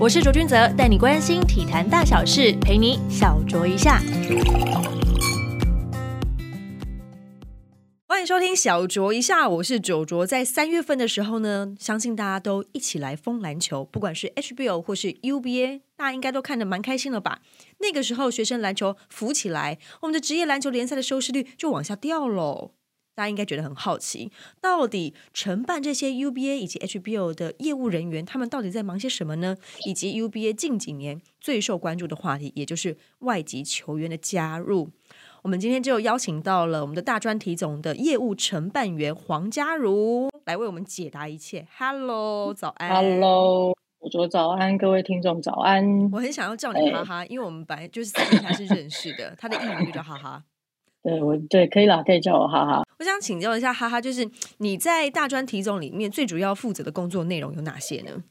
我是卓君泽，带你关心体坛大小事，陪你小酌一下。欢迎收听小酌一下，我是九卓。在三月份的时候呢，相信大家都一起来疯篮球，不管是 HBO 或是 UBA，大家应该都看得蛮开心了吧？那个时候学生篮球浮起来，我们的职业篮球联赛的收视率就往下掉喽。大家应该觉得很好奇，到底承办这些 UBA 以及 HBO 的业务人员，他们到底在忙些什么呢？以及 UBA 近几年最受关注的话题，也就是外籍球员的加入。我们今天就邀请到了我们的大专题总的业务承办员黄嘉如来为我们解答一切。Hello，早安。Hello，我说早安，各位听众早安。我很想要叫你哈哈，因为我们本来就是私底下是认识的，他的艺名就叫哈哈。对，我对可以啦，可以叫我哈哈。我想请教一下哈哈，就是你在大专体总里面最主要负责的工作内容有哪些呢？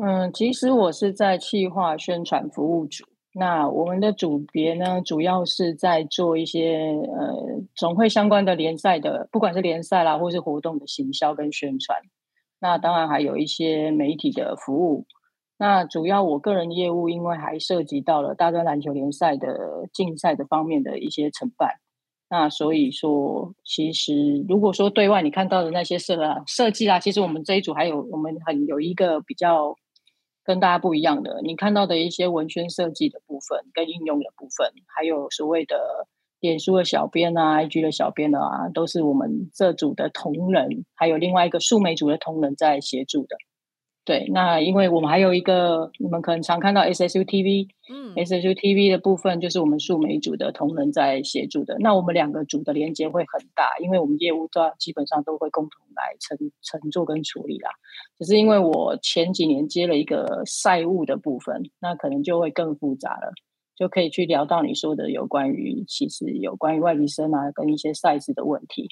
嗯，其实我是在企划宣传服务组。那我们的组别呢，主要是在做一些呃总会相关的联赛的，不管是联赛啦，或是活动的行销跟宣传。那当然还有一些媒体的服务。那主要我个人业务，因为还涉及到了大专篮球联赛的竞赛的方面的一些承办。那所以说，其实如果说对外你看到的那些设啊设计啦，其实我们这一组还有我们很有一个比较跟大家不一样的，你看到的一些文宣设计的部分跟应用的部分，还有所谓的脸书的小编啊、IG 的小编啊，都是我们这组的同仁，还有另外一个数媒组的同仁在协助的。对，那因为我们还有一个，你们可能常看到 SSU TV，嗯 SSU TV 的部分就是我们数媒组的同仁在协助的。那我们两个组的连接会很大，因为我们业务都基本上都会共同来承承做跟处理啦。只是因为我前几年接了一个赛务的部分，那可能就会更复杂了，就可以去聊到你说的有关于其实有关于外籍生啊跟一些赛事的问题。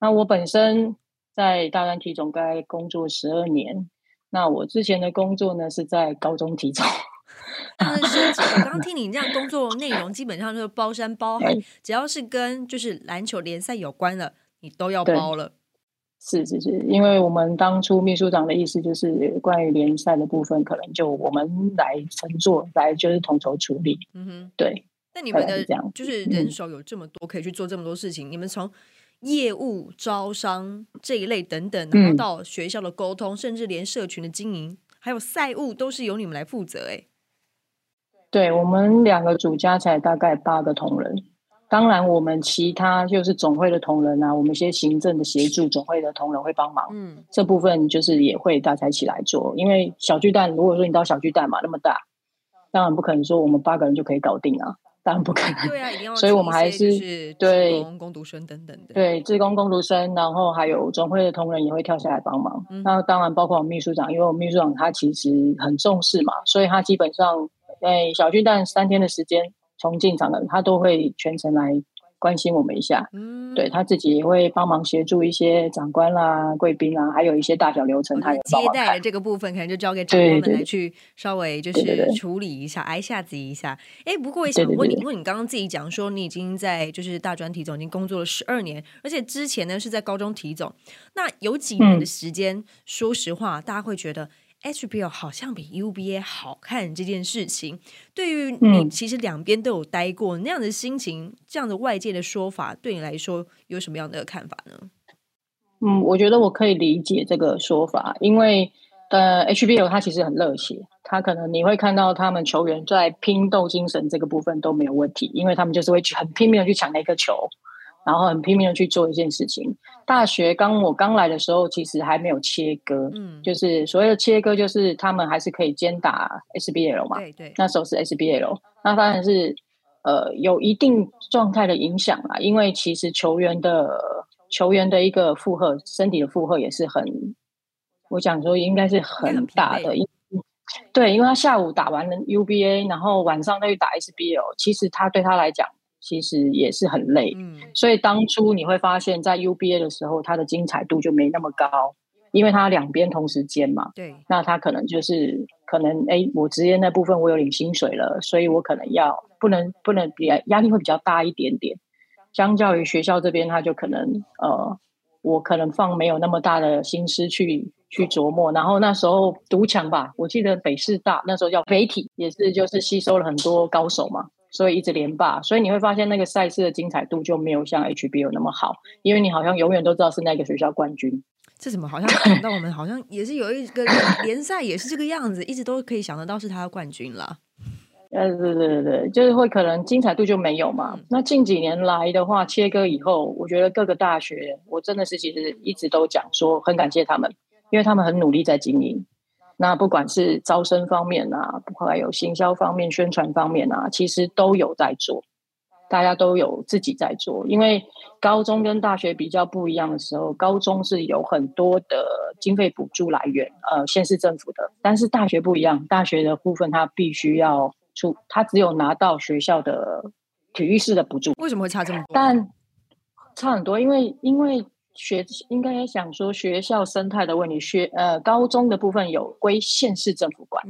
那我本身在大专体总该工作十二年。那我之前的工作呢是在高中体总，那升级。我刚刚听你这样工作内容，基本上就是包山包海，只要是跟就是篮球联赛有关的，你都要包了。是是是，因为我们当初秘书长的意思就是关于联赛的部分，可能就我们来乘坐，来就是统筹处理。嗯哼，对。那你们的就是人手有这么多，可以去做这么多事情。你们从业务、招商这一类等等，然后嗯到学校的沟通，甚至连社群的经营，还有赛务，都是由你们来负责。哎，对我们两个组加起来大概八个同仁，当然我们其他就是总会的同仁啊，我们一些行政的协助，总会的同仁会帮忙。嗯，这部分就是也会大家一起来做，因为小巨蛋，如果说你到小巨蛋嘛，那么大，当然不可能说我们八个人就可以搞定啊，当然不可能。对啊，一定要所以我们还是对志工、工读生等等的。对，志工、工读生，然后还有总会的同仁也会跳下来帮忙。嗯那当然包括我们秘书长，因为我们秘书长他其实很重视嘛，所以他基本上在小巨蛋三天的时间，从进场的他都会全程来关心我们一下。嗯，对他自己也会帮忙协助一些长官啦、贵宾啦，还有一些大小流程，哦他也接待的。这个部分，可能就交给长官们来去稍微就是处理一下，挨下子一下。哎，不过也对对想问你，对因为你刚刚自己讲说你已经在就是大专体总已经工作了十二年，而且之前呢是在高中体总，那有几年的嗯时间，说实话，大家会觉得。HBO 好像比 UBA 好看这件事情，对于你嗯。其实两边都有待过，那样的心情，这样的外界的说法，对你来说有什么样的看法呢？嗯，我觉得我可以理解这个说法，因为呃，HBL 它其实很热血，他可能你会看到他们球员在拼斗精神这个部分都没有问题，因为他们就是会去很拼命的去抢那颗球，然后很拼命的去做一件事情。大学刚我刚来的时候，其实还没有切割，嗯，就是所谓的切割，就是他们还是可以兼打 SBL 嘛，对对，那时候是 SBL，那当然是呃有一定状态的影响啦，因为其实球员的球员的一个负荷，身体的负荷也是很，我想说应该是很大的，因对，因为他下午打完了 UBA，然后晚上再去打 SBL，其实他对他来讲其实也是很累，嗯。所以当初你会发现在 UBA 的时候，它的精彩度就没那么高，因为它两边同时间嘛，对，那他可能就是可能哎，我职业那部分我有领薪水了，所以我可能要不能不能比压力会比较大一点点，相较于学校这边，他就可能呃我可能放没有那么大的心思去去琢磨。然后那时候独强吧，我记得北师大那时候叫北体，也是就是吸收了很多高手嘛，所以一直连霸。所以你会发现那个赛事的精彩度就没有像 HBO 那么好，因为你好像永远都知道是那个学校冠军。这怎么好像想到我们好像也是有一个 联赛也是这个样子，一直都可以想得到是他的冠军了。呃，对对对对，就是会可能精彩度就没有嘛。那近几年来的话，切割以后，我觉得各个大学，我真的是其实一直都讲说很感谢他们，因为他们很努力在经营。那不管是招生方面啊，还有行销方面、宣传方面啊，其实都有在做。大家都有自己在做，因为高中跟大学比较不一样的时候，高中是有很多的经费补助来源，呃，县市政府的，但是大学不一样，大学的部分它必须要出，它只有拿到学校的体育室的补助。为什么会差这么多？但差很多，因为因为。学应该想说学校生态的问题，学呃高中的部分有归县市政府管，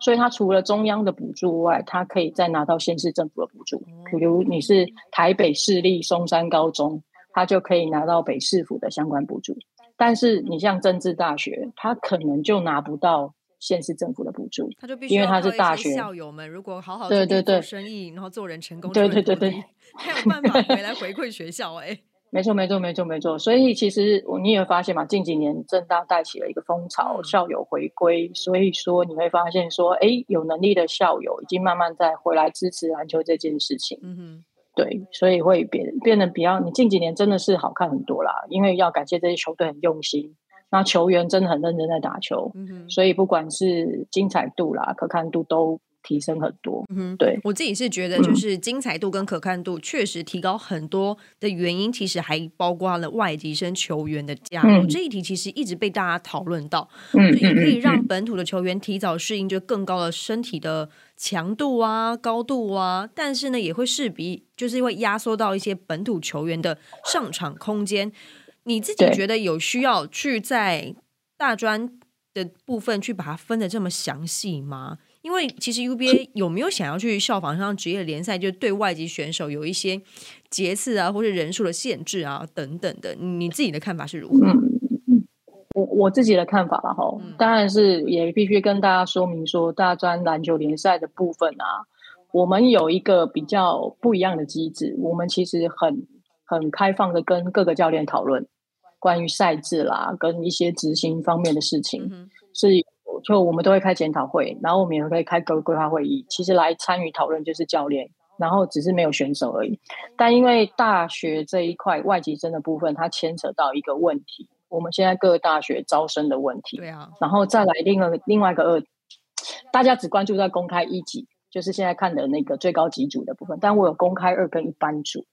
所以他除了中央的补助外，他可以再拿到县市政府的补助。比如你是台北市立松山高中，他就可以拿到北市府的相关补助。但是你像政治大学，他可能就拿不到县市政府的补助，他就必须因为他是大学校友们，如果好好对对对生意，然后做人成功，对对对对，还有办法回来回馈学校哎。没错，没错，没错，没错。所以其实你也会发现嘛，近几年正大带起了一个风潮，校友回归。所以说你会发现说，哎，有能力的校友已经慢慢在回来支持篮球这件事情。嗯哼，对，所以会变变得比较，你近几年真的是好看很多啦。因为要感谢这些球队很用心，那球员真的很认真在打球。嗯哼，所以不管是精彩度啦、可看度都。提升很多，嗯，对我自己是觉得，就是精彩度跟可看度确实提高很多的原因，其实还包括了外籍生球员的加入。这一题其实一直被大家讨论到，嗯，也可以让本土的球员提早适应就更高的身体的强度啊、高度啊，但是呢，也会势必就是因为压缩到一些本土球员的上场空间。你自己觉得有需要去在大专的部分去把它分的这么详细吗？因为其实 UBA 有没有想要去效仿像职业联赛，就对外籍选手有一些节次啊，或者人数的限制啊等等的？你自己的看法是如何？我我自己的看法了哈，当然是也必须跟大家说明说，大专篮球联赛的部分啊，我们有一个比较不一样的机制，我们其实很很开放的跟各个教练讨论关于赛制啦，跟一些执行方面的事情是。就我们都会开检讨会，然后我们也会开个规划会议。其实来参与讨论就是教练，然后只是没有选手而已。但因为大学这一块外籍生的部分，它牵扯到一个问题，我们现在各个大学招生的问题。对啊。然后再来另外另外一个二，大家只关注在公开一级，就是现在看的那个最高级组的部分。但我有公开二跟一般组，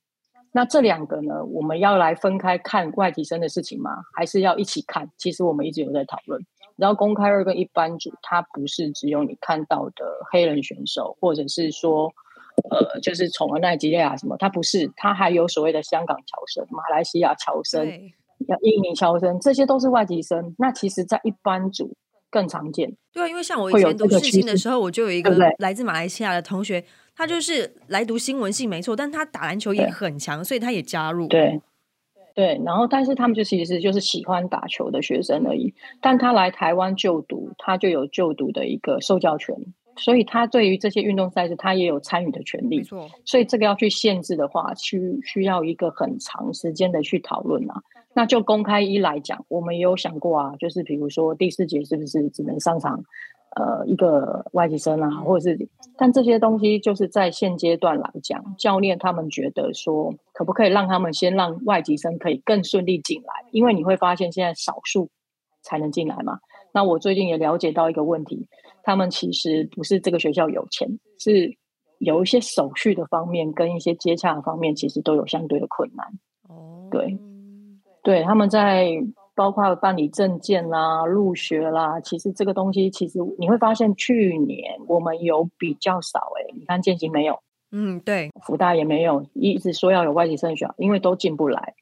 那这两个呢，我们要来分开看外籍生的事情吗？还是要一起看？其实我们一直有在讨论。然后公开二跟一般组，它不是只有你看到的黑人选手，或者是说，呃，就是从奈及利亚什么，它不是，它还有所谓的香港侨生、马来西亚侨生、印尼侨生，这些都是外籍生。那其实，在一般组更常见。对啊，因为像我以前读世新的时候，我就有一个来自马来西亚的同学，他就是来读新闻系，没错，但他打篮球也很强，所以他也加入。对。对，然后但是他们就其实就是喜欢打球的学生而已，但他来台湾就读，他就有就读的一个受教权，所以他对于这些运动赛事，他也有参与的权利。没错，所以这个要去限制的话，需需要一个很长时间的去讨论啊。那就公开一来讲，我们也有想过啊，就是比如说第四节是不是只能上场？呃，一个外籍生啊，或者是，但这些东西就是在现阶段来讲，教练他们觉得说，可不可以让他们先让外籍生可以更顺利进来？因为你会发现现在少数才能进来嘛。那我最近也了解到一个问题，他们其实不是这个学校有钱，是有一些手续的方面跟一些接洽的方面，其实都有相对的困难。哦，对，对，他们在。包括办理证件啦、入学啦，其实这个东西，其实你会发现，去年我们有比较少哎。你看建行没有，嗯，对，福大也没有，一直说要有外籍生学校，因为都进不来。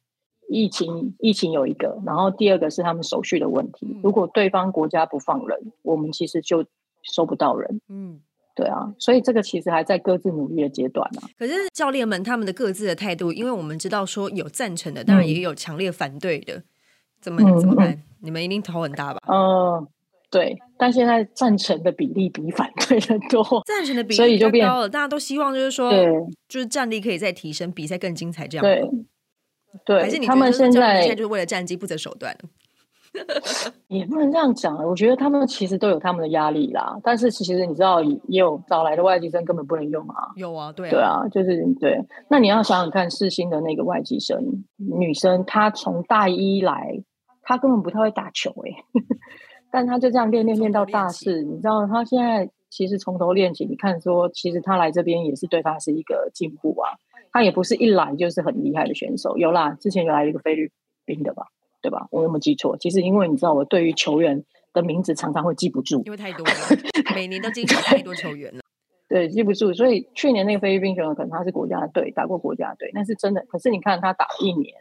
疫情，疫情有一个，然后第二个是他们手续的问题。如果对方国家不放人，我们其实就收不到人。嗯，对啊，所以这个其实还在各自努力的阶段呢。可是教练们他们的各自的态度，因为我们知道说有赞成的，当然也有强烈反对的。怎么怎么办？你们一定头很大吧？嗯，对。但现在赞成的比例比反对的多，赞成的比例所以就变高了。大家都希望就是说，对，就是战力可以再提升，比赛更精彩，这样对对。还是你他们现在现在就是为了战绩不择手段？也不能这样讲我觉得他们其实都有他们的压力啦。但是其实你知道，也有找来的外籍生根本不能用啊。有啊，对对啊，就是对。那你要想想看，世新的那个外籍生女生，她从大一来，她根本不太会打球哎，但他就这样练练练到大四。你知道，他现在其实从头练起。你看，说其实他来这边也是对他是一个进步啊。他也不是一来就是很厉害的选手，有啦，之前有来一个菲律宾的吧。对吧？我有没有记错？其实因为你知道，我对于球员的名字常常会记不住，因为太多了，每年都经常太多球员了。对，记不住。所以去年那个菲律宾选手可能他是国家队，打过国家队，但是真的，可是你看他打一年，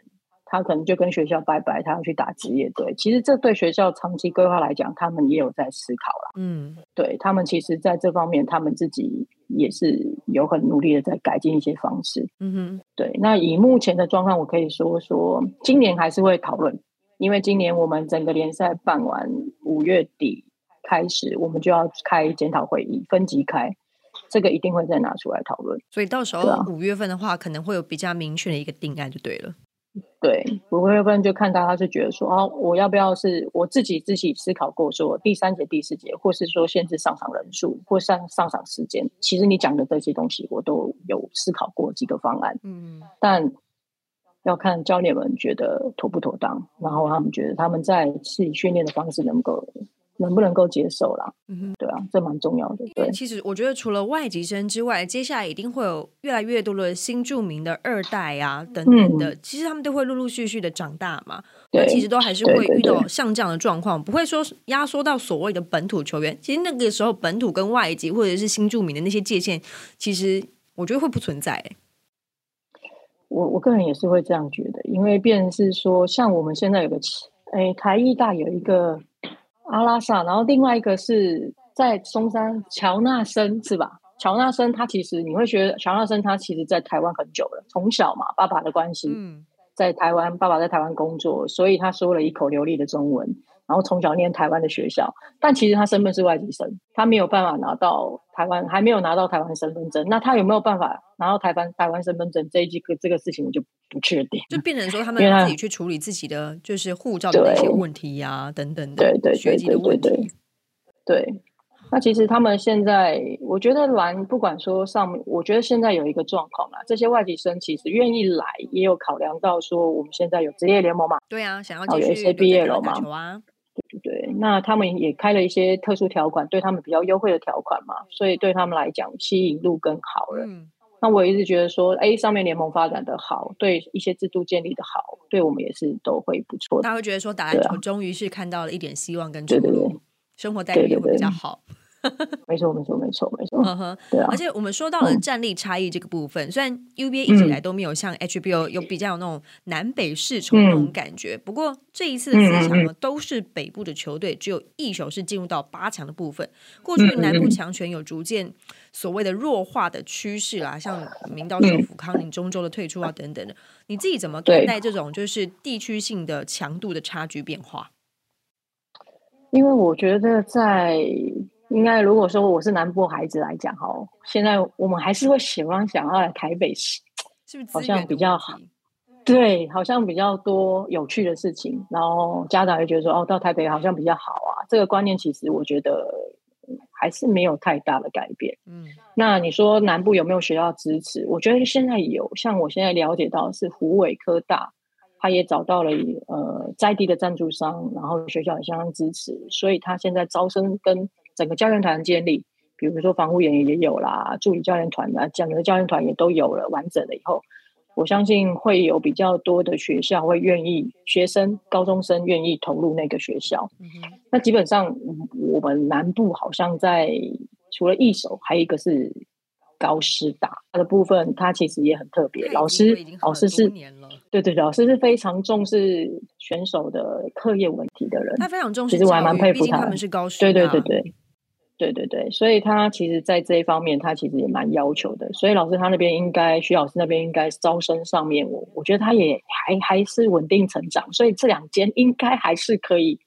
他可能就跟学校拜拜，他要去打职业队。其实这对学校长期规划来讲，他们也有在思考了。嗯，对他们其实在这方面，他们自己也是有很努力的在改进一些方式。嗯哼，对。那以目前的状况，我可以说说，今年还是会讨论。因为今年我们整个联赛办完，五月底开始，我们就要开检讨会议，分级开，这个一定会再拿出来讨论。所以到时候五月份的话，可能会有比较明确的一个定案，就对了。对，五月份就看大家是觉得说，哦，我要不要是我自己自己思考过，说第三节、第四节，或是说限制上场人数或上上场时间。其实你讲的这些东西，我都有思考过几个方案。嗯，但。要看教练们觉得妥不妥当，然后他们觉得他们在自己训练的方式能够能不能够接受啦。嗯哼，对啊，这蛮重要的。对，其实我觉得除了外籍生之外，接下来一定会有越来越多的新著名的二代啊等等的，其实他们都会陆陆续续的长大嘛。对，其实都还是会遇到像这样的状况，不会说压缩到所谓的本土球员。其实那个时候本土跟外籍或者是新著名的那些界限，其实我觉得会不存在。我我个人也是会这样觉得，因为便是说，像我们现在有个，哎，台艺大有一个阿拉萨，然后另外一个是在松山乔纳森是吧？乔纳森他其实你会觉得乔纳森他其实在台湾很久了，从小嘛，爸爸的关系，在台湾，爸爸在台湾工作，所以他说了一口流利的中文。然后从小念台湾的学校，但其实他身份是外籍生，他没有办法拿到台湾，还没有拿到台湾身份证。那他有没有办法拿到台湾台湾身份证？这一个这个事情我就不确定。就变成说他们自己去处理自己的就是护照的一些问题呀，等等的，对对学籍的问题。对，那其实他们现在，我觉得蓝不管说上面，我觉得现在有一个状况啦，这些外籍生其实愿意来，也有考量到说我们现在有职业联盟嘛，对啊，想要继续毕业了嘛。对对，那他们也开了一些特殊条款，对他们比较优惠的条款嘛，所以对他们来讲吸引度更好了。嗯那我一直觉得说，哎，上面联盟发展的好，对一些制度建立的好，对我们也是都会不错。他会觉得说，打篮球终于是看到了一点希望跟出路，生活待遇也会比较好。没错，没错，没错，没错。对啊，而且我们说到了战力差异这个部分，虽然 UBA 一直以来都没有像 HBO 有比较有那种南北世仇那种感觉，不过这一次的四强呢，都是北部的球队，只有一手是进入到八强的部分。过去南部强权有逐渐所谓的弱化的趋势啦，像明道首府康宁中州的退出啊等等的，你自己怎么看待这种就是地区性的强度的差距变化？因为我觉得在应该如果说我是南部孩子来讲哈，现在我们还是会喜欢想要来台北市，是不是好像比较好？对，好像比较多有趣的事情，然后家长会觉得说哦，到台北好像比较好啊。这个观念其实我觉得还是没有太大的改变。嗯，那你说南部有没有学校支持？我觉得现在有，像我现在了解到是湖尾科大，他也找到了呃在地的赞助商，然后学校也相当支持，所以他现在招生跟。整个教练团建立，比如说防护员也有啦，助理教练团啊，整个教练团也都有了，完整了以后，我相信会有比较多的学校会愿意，学生高中生愿意投入那个学校。那基本上我们南部好像在除了一手，还有一个是高师大它的部分，它其实也很特别。老师老师是对对，老师是非常重视选手的课业问题的人，他非常重视。其实我还蛮佩服他，他们是高师，对对对对。对对对，所以他其实，在这一方面，他其实也蛮要求的。所以老师他那边应该，徐老师那边应该招生上面，我我觉得他也还还是稳定成长。所以这两间应该还是可以。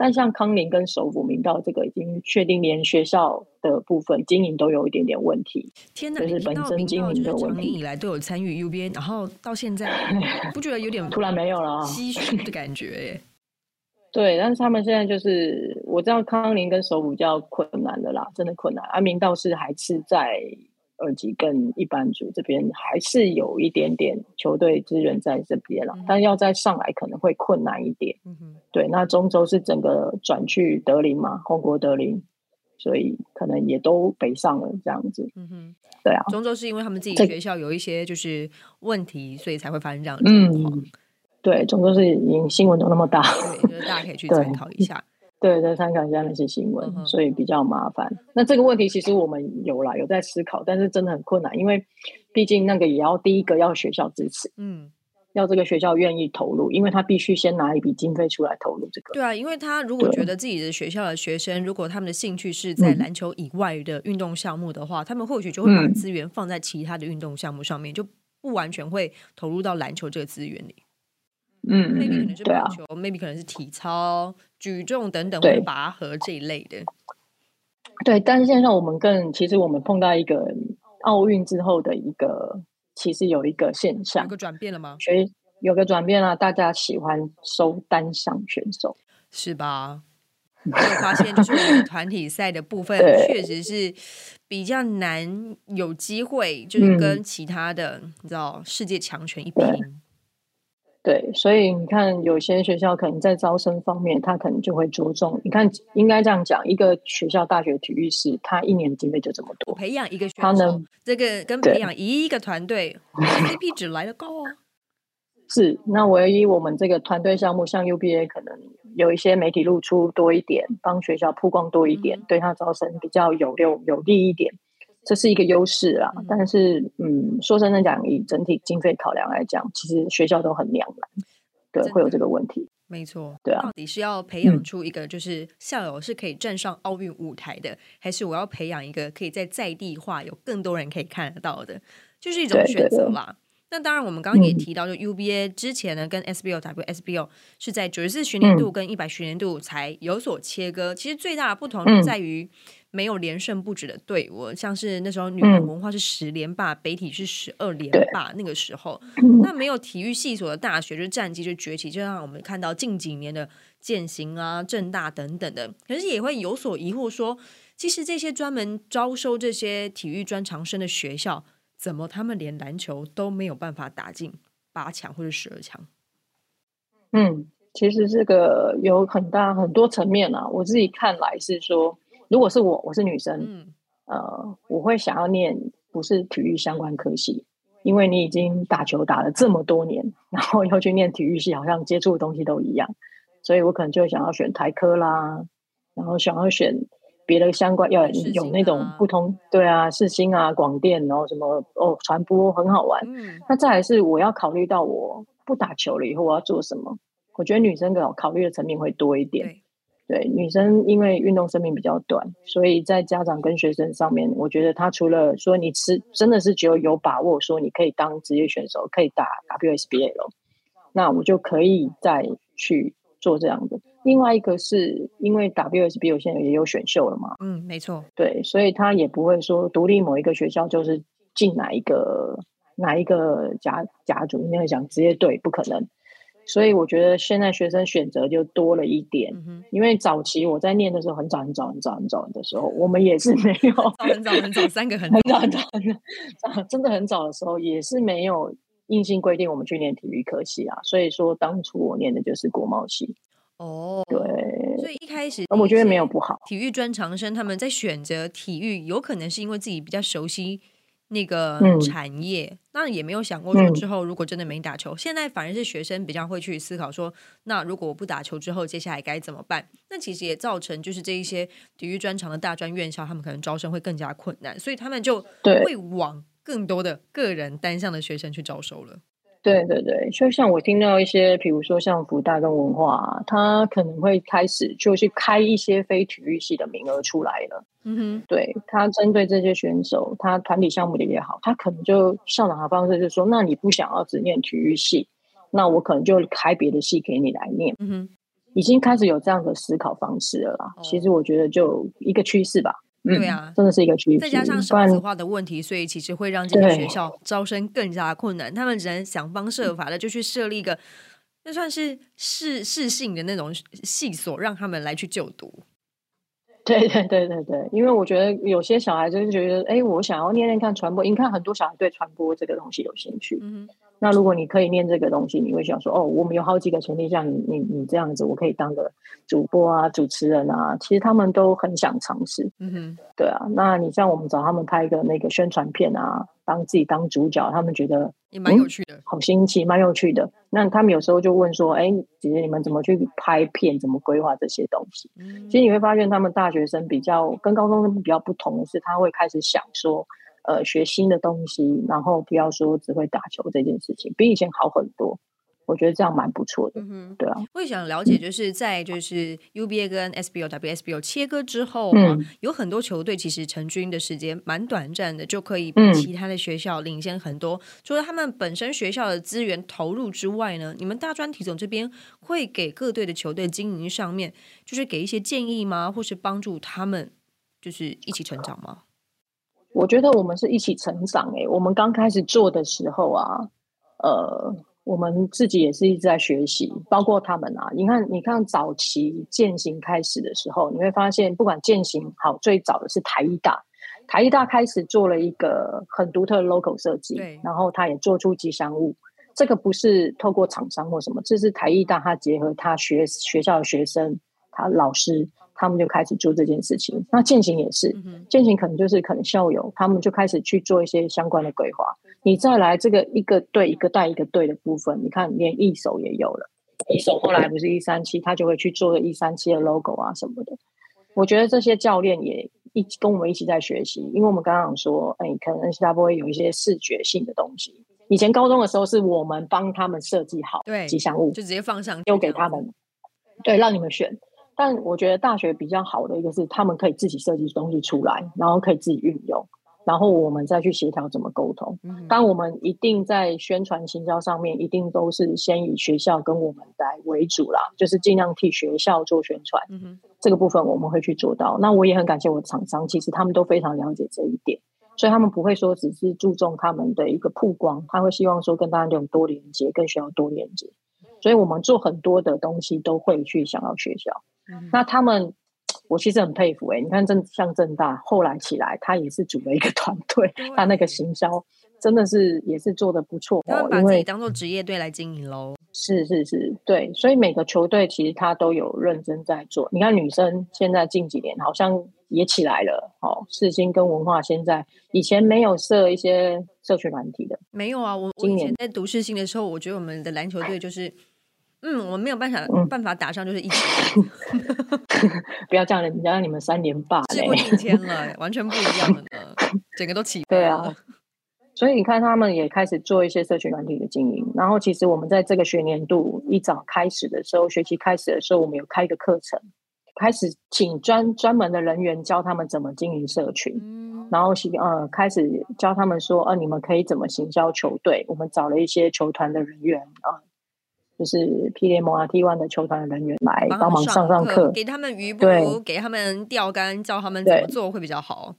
但像康宁跟首府明道这个，已经确定连学校的部分经营都有一点点问题。天哪，就是本身经营的问题。以来都有参与 UBA，然后到现在 不觉得有点突然没有了唏嘘的感觉？对，但是他们现在就是我知道康宁跟首府比较困难的啦，真的困难。阿明倒是还是在二级跟一般组这边还是有一点点球队资源在这边了，但要再上来可能会困难一点。对，那中州是整个转去德林嘛，红国德林，所以可能也都北上了这样子。嗯哼，对啊，中州是因为他们自己学校有一些就是问题，所以才会发生这样的状况。对，总之是已经新闻都那么大，对，大家可以去参考一下。对，再参考一下那些新闻，所以比较麻烦。那这个问题其实我们有啦，有在思考，但是真的很困难，因为毕竟那个也要第一个要学校支持，嗯，要这个学校愿意投入，因为他必须先拿一笔经费出来投入这个。对啊，因为他如果觉得自己的学校的学生，如果他们的兴趣是在篮球以外的运动项目的话，他们或许就会把资源放在其他的运动项目上面，就不完全会投入到篮球这个资源里。嗯，maybe 可能是棒球，maybe 可能是体操、举重等等，或者拔河这一类的。对，但是现在我们更，其实我们碰到一个奥运之后的一个，其实有一个现象，有个转变了吗？所以有个转变啊，大家喜欢收单项选手，是吧？我发现就是我们团体赛的部分，确实是比较难有机会，就是跟其他的你知道世界强权一拼。对，所以你看，有些学校可能在招生方面，他可能就会着重。你看，应该这样讲，一个学校大学体育系，他一年经费就这么多，培养一个选手，这个跟培养一个团队，CP 值来的高啊。是，那唯一我们这个团队项目，像 UBA 可能有一些媒体露出多一点，帮学校曝光多一点，对他招生比较有有有利一点。这是一个优势啦，但是嗯，说真的讲，以整体经费考量来讲，其实学校都很两难，对，会有这个问题。没错，对啊，到底是要培养出一个就是校友是可以站上奥运舞台的，还是我要培养一个可以在在地化、有更多人可以看得到的，就是一种选择啦。那当然，我们刚刚也提到，就 UBA 之前呢，跟 SBO、WSBO 是在九十四学年度跟一百学年度才有所切割。其实最大的不同就在于。没有连胜不止的队伍，像是那时候女篮文化是十连霸，北体是十二连霸。那个时候，那没有体育系所的大学，就战绩就崛起，就像我们看到近几年的建行啊、正大等等的。可是也会有所疑惑，说其实这些专门招收这些体育专长生的学校，怎么他们连篮球都没有办法打进八强或者十二强？嗯，其实这个有很大很多层面啊。我自己看来是说。如果是我，我是女生，嗯呃，我会想要念不是体育相关科系，因为你已经打球打了这么多年，然后要去念体育系，好像接触的东西都一样，所以我可能就想要选台科啦，然后想要选别的相关，要有那种不同，对啊，视星啊，广电，然后什么哦，传播很好玩。嗯那再来是我要考虑到我不打球了以后我要做什么，我觉得女生的考虑的层面会多一点。对女生，因为运动生命比较短，所以在家长跟学生上面，我觉得他除了说你是真的是只有有把握说你可以当职业选手，可以打 WSBA 了，那我就可以再去做这样的。另外一个是因为 WSBA 现在也有选秀了嘛，嗯，没错，对，所以他也不会说独立某一个学校就是进哪一个哪一个甲甲组，应该讲职业队不可能。所以我觉得现在学生选择就多了一点，因为早期我在念的时候很早很早很早很早的时候，我们也是没有很早很早三个很很早很早真的很早的时候也是没有硬性规定我们去念体育科系啊。所以说当初我念的就是国贸系。哦，对，所以一开始我觉得没有不好。体育专长生他们在选择体育，有可能是因为自己比较熟悉。那个产业，那也没有想过说之后如果真的没打球，现在反而是学生比较会去思考说，那如果我不打球之后，接下来该怎么办？那其实也造成就是这一些体育专长的大专院校，他们可能招生会更加困难，所以他们就会往更多的个人单项的学生去招收了。对对对，就像我听到一些，比如说像福大跟文化，他可能会开始就去开一些非体育系的名额出来了。嗯哼，对他针对这些选手，他团体项目的也好，他可能就校长的方式就是说，那你不想要只念体育系，那我可能就开别的系给你来念。嗯哼，已经开始有这样的思考方式了啦。其实我觉得就一个趋势吧。对啊，真的是一个趋势。再加上少子化的问题，所以其实会让这个学校招生更加困难。他们只能想方设法的就去设立一个，那算是试试性的那种系所，让他们来去就读。对对对对对，因为我觉得有些小孩就是觉得，哎，我想要念念看传播。你看很多小孩对传播这个东西有兴趣。嗯那如果你可以念这个东西，你会想说，哦，我们有好几个前提，像你你你这样子，我可以当个主播啊、主持人啊。其实他们都很想尝试，嗯哼，对啊。那你像我们找他们拍一个那个宣传片啊，当自己当主角，他们觉得也蛮有趣的，好新奇，蛮有趣的。那他们有时候就问说，哎，姐姐你们怎么去拍片，怎么规划这些东西？其实你会发现，他们大学生比较跟高中生比较不同的是，他会开始想说。呃，学新的东西，然后不要说只会打球这件事情，比以前好很多。我觉得这样蛮不错的，嗯对啊。我也想了解，就是在就是 UBA 跟 SBO、WSBO 切割之后啊，有很多球队其实成军的时间蛮短暂的，就可以比其他的学校领先很多。除了他们本身学校的资源投入之外呢，你们大专体总这边会给各队的球队经营上面，就是给一些建议吗？或是帮助他们就是一起成长吗？我觉得我们是一起成长诶。我们刚开始做的时候啊，呃，我们自己也是一直在学习，包括他们啊。你看，你看早期践行开始的时候，你会发现，不管践行好，最早的是台艺大，台艺大开始做了一个很独特的 logo 设计，然后他也做出吉祥物。这个不是透过厂商或什么，这是台艺大他结合他学学校的学生，他老师。他们就开始做这件事情，那践行也是，践行可能就是可能校友，他们就开始去做一些相关的规划。你再来这个一个队一个带一个队的部分，你看连一手也有了，一手后来不是一三七，他就会去做个一三七的 logo 啊什么的。我觉得这些教练也一跟我们一起在学习，因为我们刚刚说，哎，可能 N C W 有一些视觉性的东西，以前高中的时候是我们帮他们设计好吉祥物，就直接放上丢给他们，对，让你们选。但我觉得大学比较好的一个是，他们可以自己设计东西出来，然后可以自己运用，然后我们再去协调怎么沟通。但我们一定在宣传行销上面，一定都是先以学校跟我们来为主啦，就是尽量替学校做宣传。这个部分我们会去做到。那我也很感谢我的厂商，其实他们都非常了解这一点，所以他们不会说只是注重他们的一个曝光，他会希望说跟大家这种多连接，跟学校多连接。所以我们做很多的东西都会去想要学校。那他们，我其实很佩服哎！你看正像正大后来起来，他也是组了一个团队，他那个行销真的是也是做的不错。他们把自己当做职业队来经营喽。是是是，对，所以每个球队其实他都有认真在做。你看女生现在近几年好像也起来了，哦，世新跟文化现在以前没有设一些社群团体的，没有啊。我我以前在读世新的时候，我觉得我们的篮球队就是。嗯，我们没有办法办法打上，就是一起。不要这样，人家你们三连霸，事过 境迁了，完全不一样了，整个都起。对啊，所以你看，他们也开始做一些社群软体的经营。然后，其实我们在这个学年度一早开始的时候，学期开始的时候，我们有开一个课程，开始请专专门的人员教他们怎么经营社群。然后，呃，开始教他们说，呃，你们可以怎么行销球队。我们找了一些球团的人员啊。就是 PDM 啊 T One 的球团的人员来帮忙上上课，给他们鱼捕，给他们钓竿，教他们怎么做会比较好。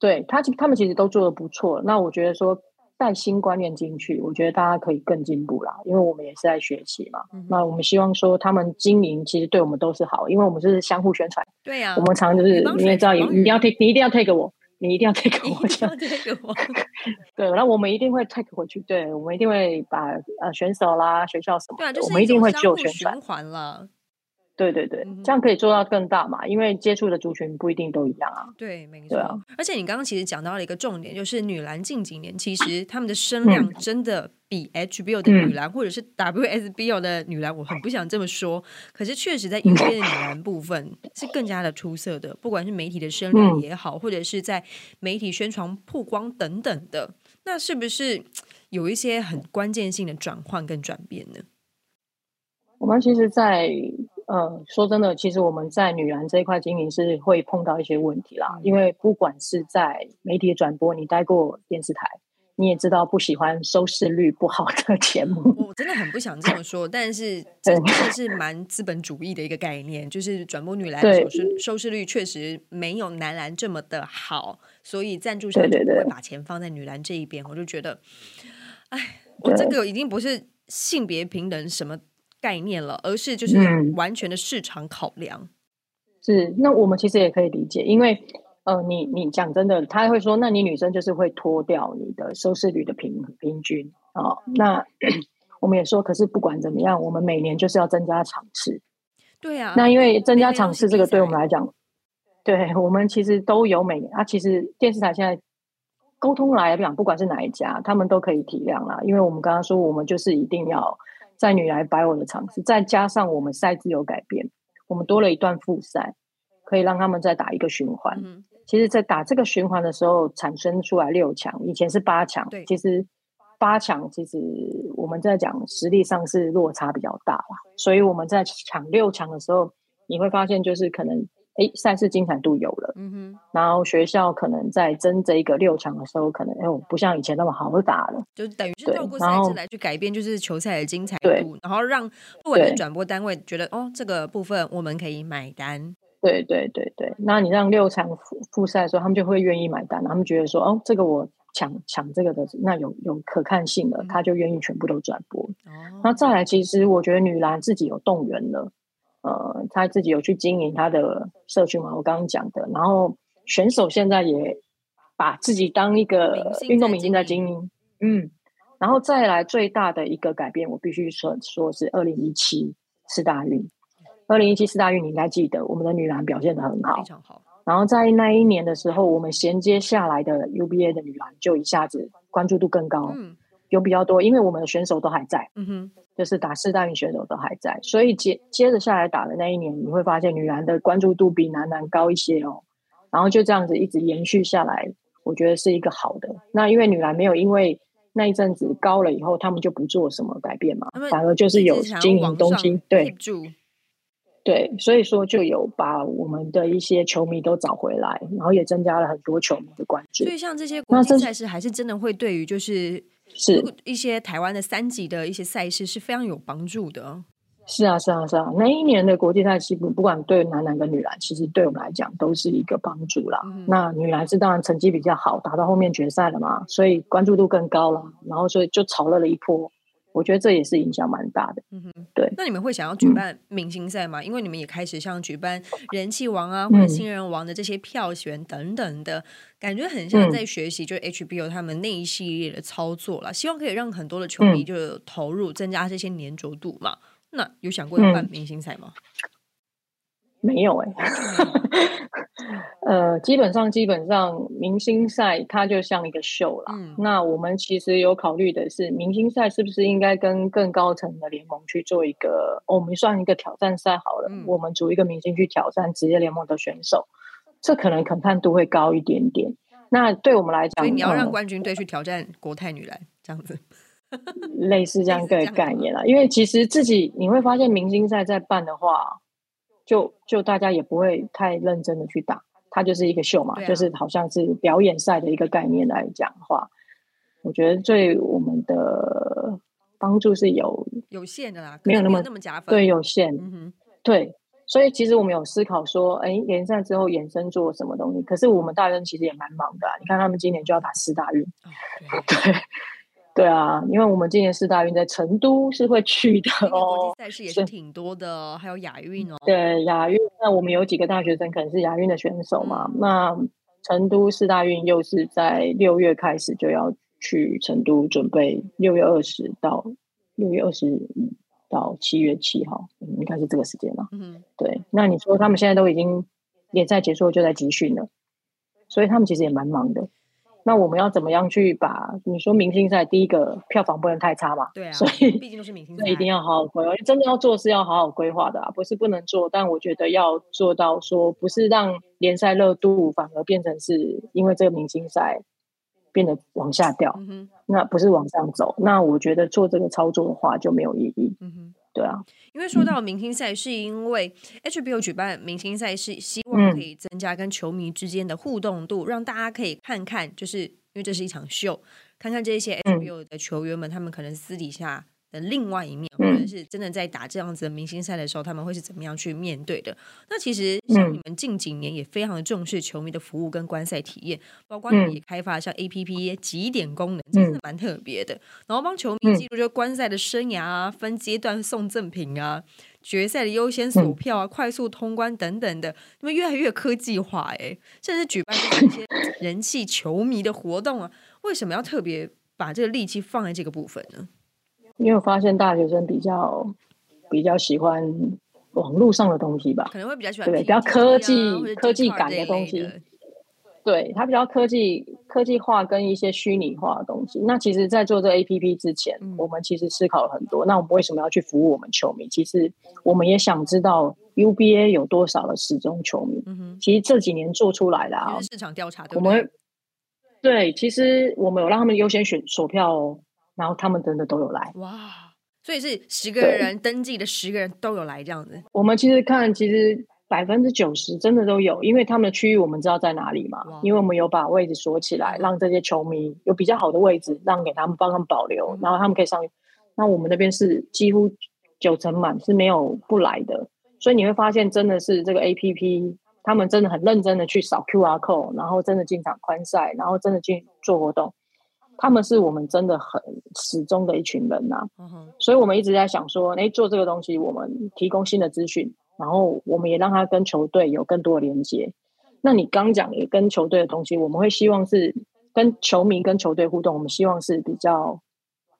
对他，他们其实都做的不错。那我觉得说带新观念进去，我觉得大家可以更进步啦，因为我们也是在学习嘛。那我们希望说他们经营其实对我们都是好，因为我们是相互宣传。对呀，我们常就是你也知道，你一定要 take，你一定要 take 我。你一定要 take 我，对，然后我们一定会 take 回去。对，我们一定会把呃选手啦、学校什么，对啊，就是我们一定会就宣传。循环了。对对对，这样可以做到更大嘛？因为接触的族群不一定都一样啊。对，没错。而且你刚刚其实讲到了一个重点，就是女篮近几年其实他们的声量真的比 HBO 的女篮或者是 WSBO 的女篮，我很不想这么说，可是确实在影片的女篮部分是更加的出色的，不管是媒体的声量也好，或者是在媒体宣传曝光等等的，那是不是有一些很关键性的转换跟转变呢？我们其实，在呃，说真的，其实我们在女篮这一块经营是会碰到一些问题啦。因为不管是在媒体转播，你待过电视台，你也知道不喜欢收视率不好的节目。我真的很不想这么说，但是 真的是蛮资本主义的一个概念，就是转播女篮收视收视率确实没有男篮这么的好，所以赞助商就不会把钱放在女篮这一边。我就觉得，哎，我这个已经不是性别平等什么。概念了，而是就是完全的市场考量。是，那我们其实也可以理解，因为呃，你你讲真的，他会说，那你女生就是会脱掉你的收视率的平平均啊。那 我们也说，可是不管怎么样，我们每年就是要增加场次。对啊，那因为增加场次，这个对我们来讲，对我们其实都有每年啊。其实电视台现在沟通来讲，不管是哪一家，他们都可以体谅啦。因为我们刚刚说，我们就是一定要。在女来摆我的场次，再加上我们赛制有改变，我们多了一段复赛，可以让他们再打一个循环。其实，在打这个循环的时候，产生出来六强，以前是八强。对，其实八强其实我们在讲实力上是落差比较大啦，所以我们在抢六强的时候，你会发现就是可能。哎，赛事精彩度有了，嗯哼，然后学校可能在争这一个六强的时候，可能哎，不像以前那么好打了，就等于是透过赛事来去改变，就是球赛的精彩度，然后让不管是转播单位觉得哦，这个部分我们可以买单。对对对对，那你让六强复复赛的时候，他们就会愿意买单，他们觉得说哦，这个我抢抢这个的，那有有可看性的，他就愿意全部都转播。哦，那再来，其实我觉得女篮自己有动员了。呃，他自己有去经营他的社区嘛？我刚刚讲的，然后选手现在也把自己当一个运动明星在经营，嗯，然后再来最大的一个改变，我必须说说是二零一七四大运，二零一七四大运你应该记得，我们的女篮表现的很好，非常好。然后在那一年的时候，我们衔接下来的 UBA 的女篮就一下子关注度更高，嗯，有比较多，因为我们的选手都还在，嗯哼。就是打四大运选手都还在，所以接接着下来打的那一年，你会发现女篮的关注度比男篮高一些哦。然后就这样子一直延续下来，我觉得是一个好的。那因为女篮没有因为那一阵子高了以后，他们就不做什么改变嘛，反而就是有经营东西，对，对，所以说就有把我们的一些球迷都找回来，然后也增加了很多球迷的关注。所以像这些国际赛事，还是真的会对于就是。是一些台湾的三级的一些赛事是非常有帮助的。是啊，是啊，是啊。那一年的国际赛事，不不管对男篮跟女篮，其实对我们来讲都是一个帮助啦。那女篮是当然成绩比较好，打到后面决赛了嘛，所以关注度更高了，然后所以就炒热了一波。我觉得这也是影响蛮大的。嗯哼，对。那你们会想要举办明星赛吗？因为你们也开始像举办人气王啊，或者新人王的这些票选等等的，感觉很像在学习，就是 HBO 他们那一系列的操作了。希望可以让很多的球迷就投入，增加这些粘着度嘛。那有想过要办明星赛吗？没有哎。呃，基本上基本上，明星赛它就像一个秀啦。那我们其实有考虑的是，明星赛是不是应该跟更高层的联盟去做一个，我们算一个挑战赛好了。我们组一个明星去挑战职业联盟的选手，这可能可看度会高一点点。那对我们来讲，所以你要让冠军队去挑战国泰女篮这样子，类似这样一个概念啦。因为其实自己你会发现，明星赛在办的话，就就大家也不会太认真的去打。它就是一个秀嘛，就是好像是表演赛的一个概念来讲话，我觉得对我们的帮助是有有限的啦，没有那么那么加分，对，有限，嗯，对，所以其实我们有思考说，哎，联赛之后衍生做什么东西？可是我们大人其实也蛮忙的，你看他们今年就要打四大运，对。对 啊，因为我们今年四大运在成都是会去的哦，国际赛事也是挺多的，还有亚运哦。对亚运，那我们有几个大学生可能是亚运的选手嘛？那成都四大运又是在六月开始就要去成都准备，六月二十到六月二十五到七月七号，嗯，应该是这个时间了。嗯对，那你说他们现在都已经联赛结束就在集训了，所以他们其实也蛮忙的。那我们要怎么样去把你说明星赛第一个票房不能太差嘛？对啊，所以毕竟都是明星赛，那一定要好好规划，真的要做是要好好规划的啊，不是不能做，但我觉得要做到说，不是让联赛热度反而变成是因为这个明星赛变得往下掉，嗯，那不是往上走，那我觉得做这个操作的话就没有意义，嗯哼。对啊，因为说到明星赛，是因为 HBO 举办明星赛是希望嗯可以增加跟球迷之间的互动度，让大家可以看看，就是因为这是一场秀，看看这些嗯。HBO 的球员们，他们可能私底下的另外一面，嗯或者是真的在打这样子的明星赛的时候，他们会是怎么样去面对的。那其实像嗯你们近几年也非常的重视球迷的服务跟观赛体验，包括你们嗯也开发像 APP 几点功能，真的蛮特别的。然后帮球迷嗯记录就观赛的生涯啊，分阶段送赠品啊，决赛的优先锁嗯票啊，快速通关等等的，你们越来越科技化哎、甚至举办一些人气球迷的活动啊，为什么要特别把这个力气放在这个部分呢？因为我发现大学生比较比较喜欢网络上的东西吧，可能会比较喜欢对，比较科啊技科技感的东西的。对，它比较科技科技化跟一些虚拟化的东西。那其实，在做这个 A P P 之前，嗯我们其实思考了很多。那我们为什么要去服务我们球迷？其实我们也想知道 U B A 有多少的始终球迷。嗯，其实这几年做出来的啊，市场调查对对？我们对，其实我们有让他们优先选索票哦，然后他们真的都有来。哇，所以是十个人登记的十个人都有来这样子。我们其实看，其实百分之九十真的都有，因为他们的区域我们知道在哪里嘛，因为我们有把位置锁起来，嗯让这些球迷有比较好的位置，让给他们帮他们保留嗯，然后他们可以上。那我们那边是几乎九成满，是没有不来的，所以你会发现真的是这个 A P P，他们真的很认真的去扫 Q R code，然后真的进场观赛，然后真的进做活动，他们是我们真的很始终的一群人呐、所以我们一直在想说，哎，做这个东西，我们提供新的资讯，然后我们也让他跟球队有更多的连接。那你刚讲也跟球队的东西，我们会希望是跟球迷跟球队互动，我们希望是比较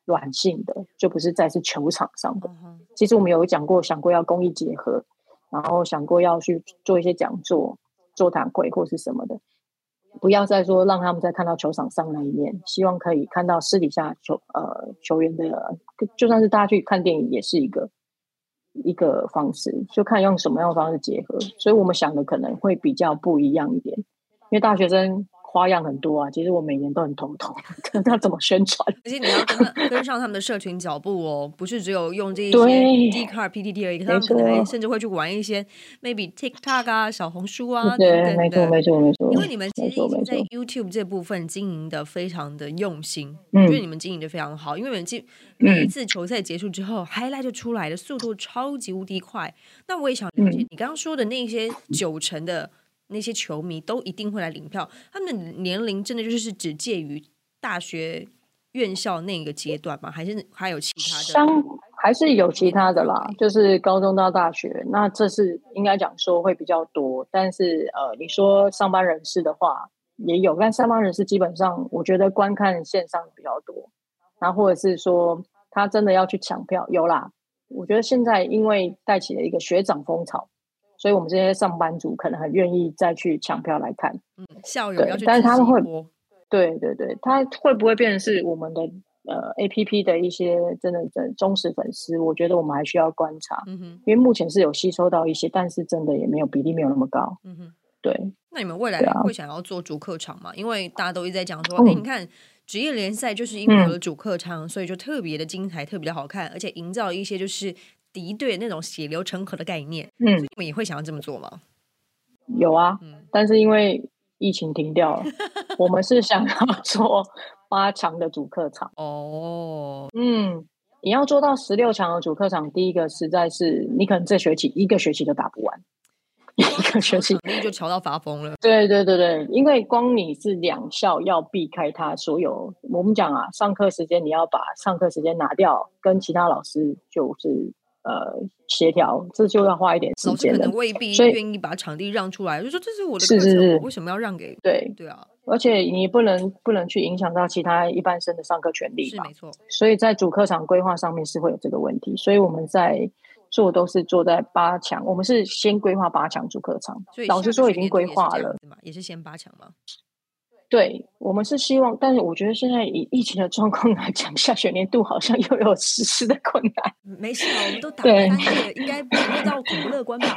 软性的，就不是在是球场上的。嗯，其实我们有讲过，想过要公益结合，然后想过要去做一些讲座、座谈会或是什么的，不要再说让他们再看到球场上那一面，希望可以看到私底下球呃球员的，就算是大家去看电影也是一个一个方式，就看用什么样的方式结合。所以我们想的可能会比较不一样一点，因为大学生花样很多啊，其实我每年都很头痛，要怎么宣传。而且你要跟他跟上他们的社群脚步哦，不是只有用这一些对 d c a r PTT 而已，他们没可能甚至会去玩一些 maybe TikTok 啊、小红书啊对，等等没错，没。错，没错。因为你们其，实已经在。YouTube 这部分经营的非常的用心，我觉得嗯你们经营的非常好，因为你们记每一嗯次球赛结束之后，highlight 就出来的速度超级无敌快。那我也想了解嗯你刚刚说的那些九成的那些球迷都一定会来领票，他们的年龄真的就是只介于大学院校那个阶段吗？还是还有其他的？相还是有其他的啦，就是高中到大学，那这是应该讲说会比较多。但是呃，你说上班人士的话也有，但上班人士基本上我觉得观看线上比较多，然后或者是说他真的要去抢票，有啦。我觉得现在因为带起了一个学长风潮，所以我们这些上班族可能很愿意再去抢票来看。嗯，校友要去但是他们会对对对，他会不会变成是我们的呃 A P P 的一些真的的忠实粉丝？我觉得我们还需要观察，嗯哼，因为目前是有吸收到一些，但是真的也没有比例没有那么高。嗯哼。对，那你们未来会想要做主客场吗？因为大家都一直在讲说，哎、嗯你看职业联赛就是因为有主客场，所以就特别的精彩，特别的好看，而且营造一些就是敌对那种血流成河的概念。所以嗯，你们也会想要这么做吗？有啊，嗯，但是因为疫情停掉了，我们是想要做八强的主客场。哦，嗯，你要做到十六强的主客场，第一个实在是你可能这学期一个学期都打不完，一个学期肯定就瞧到发疯了。对对对对，因为光你是两校要避开他所有，我们讲啊，上课时间你要把上课时间拿掉，跟其他老师就是呃协调，这就要花一点时间的老师可能。未必所以愿意把场地让出来，就说这是我的是是课程，我是为什么要让给？对，对啊，而且你不能不能去影响到其他一般生的上课权利吧是没，错，所以在主课场规划上面是会有这个问题，所以我们在做都是做在八强，我们是先规划八强主课场所以，老下个实说已经规划了，也是先八强嘛。对我们是希望，但是我觉得现在以疫情的状况来讲，下学年度好像又有实施的困难。没事啊，我们都打对了三届，应该不会到恐不乐观吧？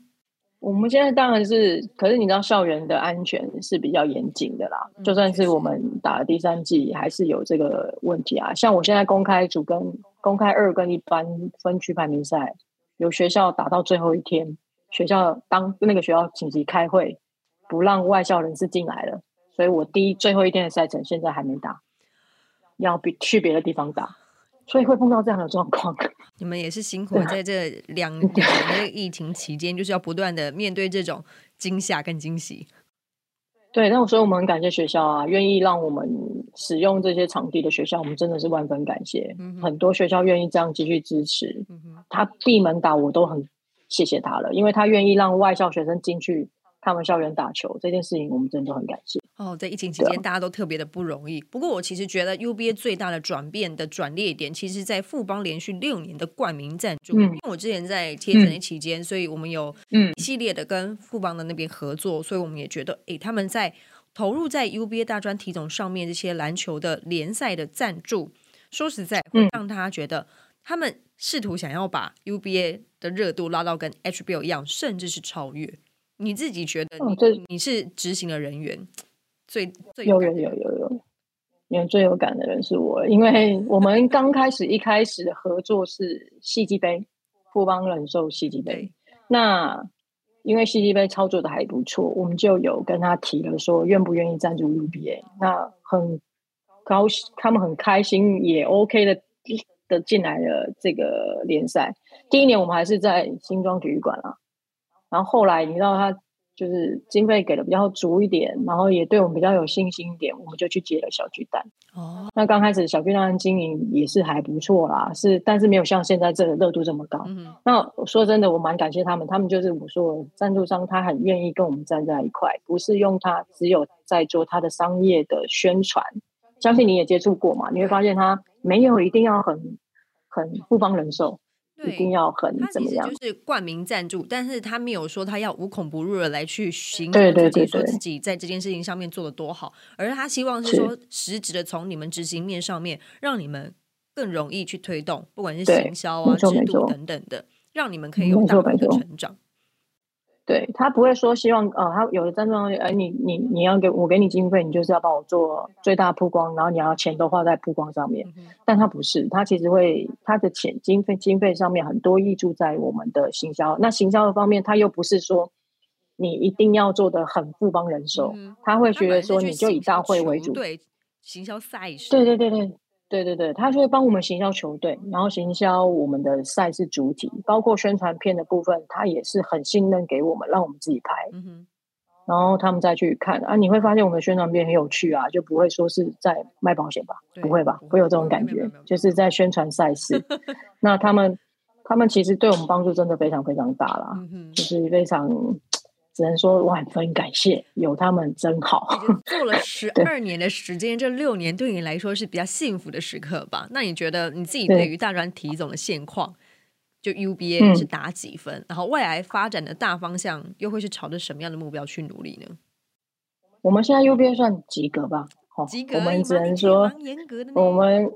我们现在当然是，可是你知道校园的安全是比较严谨的啦。嗯就算是我们打了第三季，还是有这个问题啊。像我现在公开组跟公开二跟一般分区排名赛，有学校打到最后一天，学校当那个学校紧急开会，不让外校人士进来了，所以我第一最后一天的赛程现在还没打，要比去别的地方打，所以会碰到这样的状况。你们也是辛苦了，在这两 两年的疫情期间，就是要不断的面对这种惊吓跟惊喜。对，那所以我们很感谢学校啊，愿意让我们使用这些场地的学校，我们真的是万分感谢。嗯很多学校愿意这样继续支持，嗯哼，他闭门打我都很谢谢他了，因为他愿意让外校学生进去他们校园打球，这件事情我们真的很感谢。哦，在疫情期间，大家都特别的不容易。不过，我其实觉得 UBA 最大的转变的转捩点，其实在富邦连续六年的冠名赞助。嗯因为我之前在贴诊的期间，所以我们有嗯一系列的跟富邦的那边合作，所以我们也觉得，诶，他们在投入在 UBA 大专体总上面这些篮球的联赛的赞助，说实在会嗯让大家觉得他们试图想要把 UBA 的热度拉到跟 HBO 一样，甚至是超越。你自己觉得你、哦这你是执行的人员，最最有有有有有，最有感的人是我，因为我们刚开始一开始的合作是戏剧杯，富邦人寿戏剧杯。那因为戏剧杯操作的还不错，我们就有跟他提了说愿不愿意赞助 UBA。那很高兴，他们很开心，也 OK 的的进来了这个联赛。第一年我们还是在新庄体育馆啦，然后后来你知道他就是经费给的比较足一点，然后也对我们比较有信心一点，我们就去接了小巨蛋。哦，那刚开始小巨蛋经营也是还不错啦，是但是没有像现在这个热度这么高。嗯，那我说真的，我蛮感谢他们，他们就是我说的赞助商，他很愿意跟我们站在一块，不是用他只有在做他的商业的宣传。相信你也接触过嘛，你会发现他没有一定要很很不帮人寿，一定对。要很他怎么样其实就？是冠名赞助，但是他没有说他要无孔不入的来去形对容自己，对对对说自己在这件事情上面做的多好，而他希望是是说实质的从你们执行面上面，让你们更容易去推动，不管是行销啊、制度等等的，让你们可以嗯有大幅的成长。对他不会说希望呃，他有的赞助商，哎，你你你要给我给你经费，你就是要帮我做最大曝光，然后你要钱都花在曝光上面。但他不是，他其实会他的钱经费经费上面很多溢注在我们的行销。那行销的方面，他又不是说你一定要做的很富邦人手，嗯他会觉得说你就以大会为主。球队行销赛事，对对对对对对对，他就会帮我们行销球队，然后行销我们的赛事主体，包括宣传片的部分，他也是很信任给我们，让我们自己拍。嗯，然后他们再去看啊，你会发现我们的宣传片很有趣啊，就不会说是在卖保险吧？不会吧？会有这种感觉就是在宣传赛事。那他们他们其实对我们帮助真的非常非常大啦，嗯，就是非常只能说万分感谢，有他们真好。做了 十二年的时间，这六年对你来说是比较幸福的时刻吧？那你觉得你自己对对于大专体总的现况，就 UBA 嗯是打几分？然后未来发展的大方向又会是朝着什么样的目标去努力呢？我们现在 UBA 算及格吧？哦及格我们只能说。我们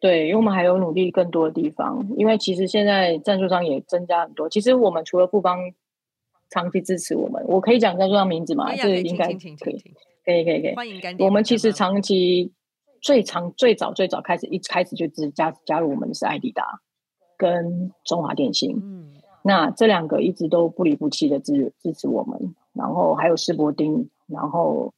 对，因为我们还有努力更多的地方。因为其实现在赞助商也增加很多。其实我们除了富邦长期支持我们，我可以讲赞助商名字吗？这应该可以可以可以可以。欢迎干爹。我们其实长期最长最早最早开始一开始就只加加入我们的是艾迪达跟中华电信，嗯那这两个一直都不离不弃的支支持我们，然后还有世博丁，然后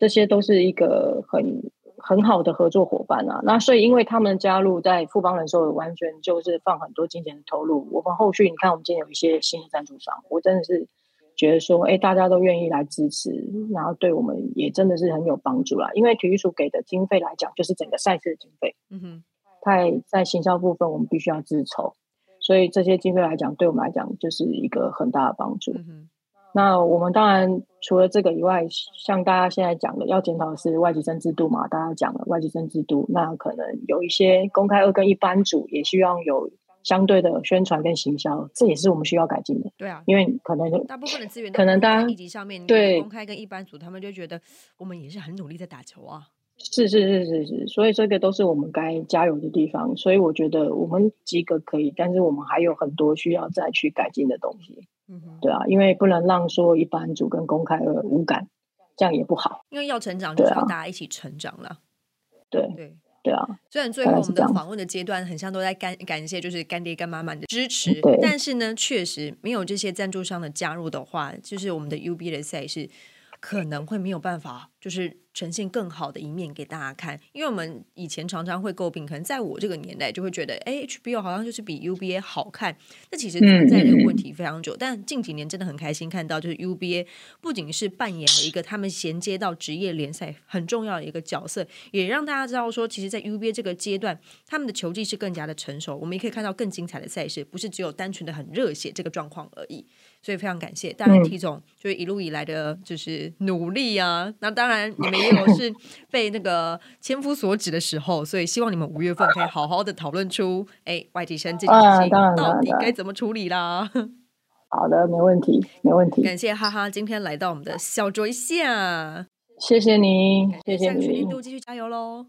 这些都是一个很很好的合作伙伴啊。那所以因为他们加入在富邦人寿，完全就是放很多金钱的投入。我们后续你看，我们今天有一些新的赞助商，我真的是觉得说，哎，大家都愿意来支持，然后对我们也真的是很有帮助啦。因为体育署给的经费来讲，就是整个赛事的经费。嗯哼，在在行销部分，我们必须要自筹，所以这些经费来讲，对我们来讲就是一个很大的帮助。嗯哼，那我们当然除了这个以外，像大家现在讲的要检讨的是外籍生制度嘛，大家讲了外籍生制度，那可能有一些公开二跟一班组也希望有相对的宣传跟行销，这也是我们需要改进的。对啊，因为可能大部分的资源可能大家一级上面对公开跟一般组，他们就觉得我们也是很努力在打球啊。是是是是是，所以这个都是我们该加油的地方。所以我觉得我们及格可以，但是我们还有很多需要再去改进的东西。对啊，因为不能让说一般主跟公开二无感，这样也不好。因为要成长，就是要大家一起成长了。对对。对啊，虽然最后我们的访问的阶段很像都在感感谢，就是干爹干妈妈的支持对，但是呢，确实没有这些赞助商的加入的话，就是我们的 UB 的赛事可能会没有办法，就是呈现更好的一面给大家看。因为我们以前常常会诟病，可能在我这个年代就会觉得，哎，HBO 好像就是比 UBA 好看。那其实存在这个问题非常久，但近几年真的很开心看到，就是 UBA 不仅是扮演了一个他们衔接到职业联赛很重要的一个角色，也让大家知道说，其实，在 UBA 这个阶段，他们的球技是更加的成熟。我们也可以看到更精彩的赛事，不是只有单纯的很热血这个状况而已。所以非常感谢，当然嗯 T 总就是一路以来的就是努力啊。那当然你们也有是 被那个千夫所指的时候，所以希望你们五月份可以好好的讨论出，哎，外籍生这件事情到底该怎么处理啦。好的，没问题，没问题。感谢哈哈今天来到我们的小酌一下，谢谢你，谢谢下个学年你。度继续加油喽。